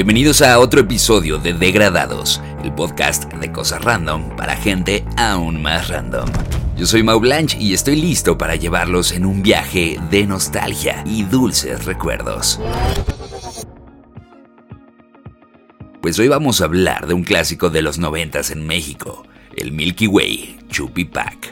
Bienvenidos a otro episodio de Degradados, el podcast de cosas random para gente aún más random. Yo soy Mau Blanche y estoy listo para llevarlos en un viaje de nostalgia y dulces recuerdos. Pues hoy vamos a hablar de un clásico de los noventas en México, el Milky Way Chupi Pack.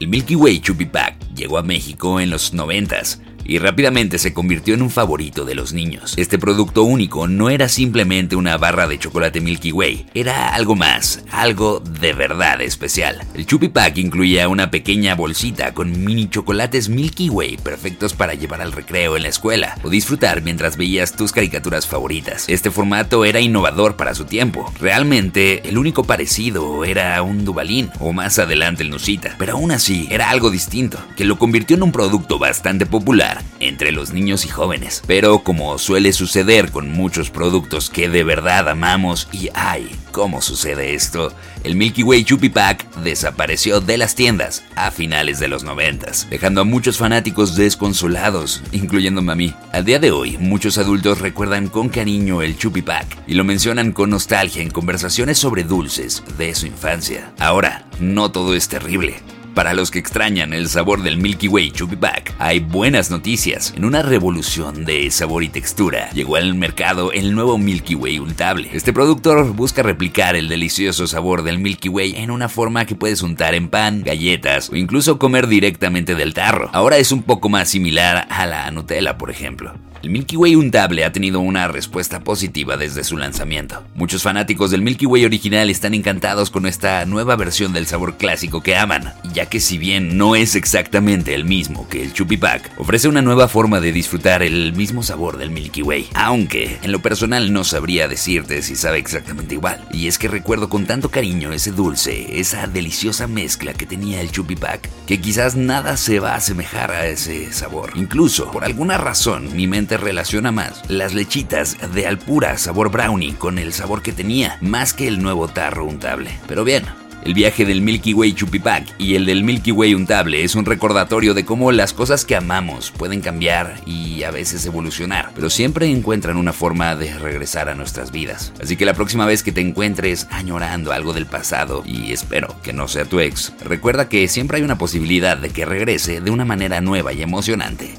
El Milky Way Chupi Pack llegó a México en los noventas y rápidamente se convirtió en un favorito de los niños. Este producto único no era simplemente una barra de chocolate Milky Way, era algo más, algo de verdad especial. El Chupi Pack incluía una pequeña bolsita con mini chocolates Milky Way perfectos para llevar al recreo en la escuela o disfrutar mientras veías tus caricaturas favoritas. Este formato era innovador para su tiempo. Realmente el único parecido era un Dubalín o más adelante el Nusita, pero aún así era algo distinto, que lo convirtió en un producto bastante popular entre los niños y jóvenes. Pero como suele suceder con muchos productos que de verdad amamos y ay, ¿cómo sucede esto? El Milky Way Chupi Pack desapareció de las tiendas a finales de los 90, dejando a muchos fanáticos desconsolados, incluyéndome a mí. Al día de hoy, muchos adultos recuerdan con cariño el Chupi Pack y lo mencionan con nostalgia en conversaciones sobre dulces de su infancia. Ahora, no todo es terrible. Para los que extrañan el sabor del Milky Way Chubby Back, hay buenas noticias. En una revolución de sabor y textura, llegó al mercado el nuevo Milky Way untable. Este productor busca replicar el delicioso sabor del Milky Way en una forma que puedes untar en pan, galletas o incluso comer directamente del tarro. Ahora es un poco más similar a la Nutella, por ejemplo. El Milky Way untable ha tenido una respuesta positiva desde su lanzamiento. Muchos fanáticos del Milky Way original están encantados con esta nueva versión del sabor clásico que aman, ya que si bien no es exactamente el mismo que el Chupi Pack, ofrece una nueva forma de disfrutar el mismo sabor del Milky Way, aunque en lo personal no sabría decirte si sabe exactamente igual. Y es que recuerdo con tanto cariño ese dulce, esa deliciosa mezcla que tenía el Chupi Pack, que quizás nada se va a asemejar a ese sabor. Incluso, por alguna razón, mi mente relaciona más las lechitas de Alpura sabor brownie con el sabor que tenía, más que el nuevo tarro untable. Pero bien, el viaje del Milky Way Chupipac y el del Milky Way Untable es un recordatorio de cómo las cosas que amamos pueden cambiar y a veces evolucionar, pero siempre encuentran una forma de regresar a nuestras vidas. Así que la próxima vez que te encuentres añorando algo del pasado, y espero que no sea tu ex, recuerda que siempre hay una posibilidad de que regrese de una manera nueva y emocionante.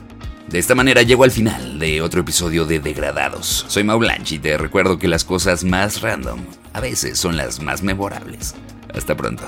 De esta manera llego al final de otro episodio de Degradados. Soy Mau Blanche y te recuerdo que las cosas más random a veces son las más memorables. Hasta pronto.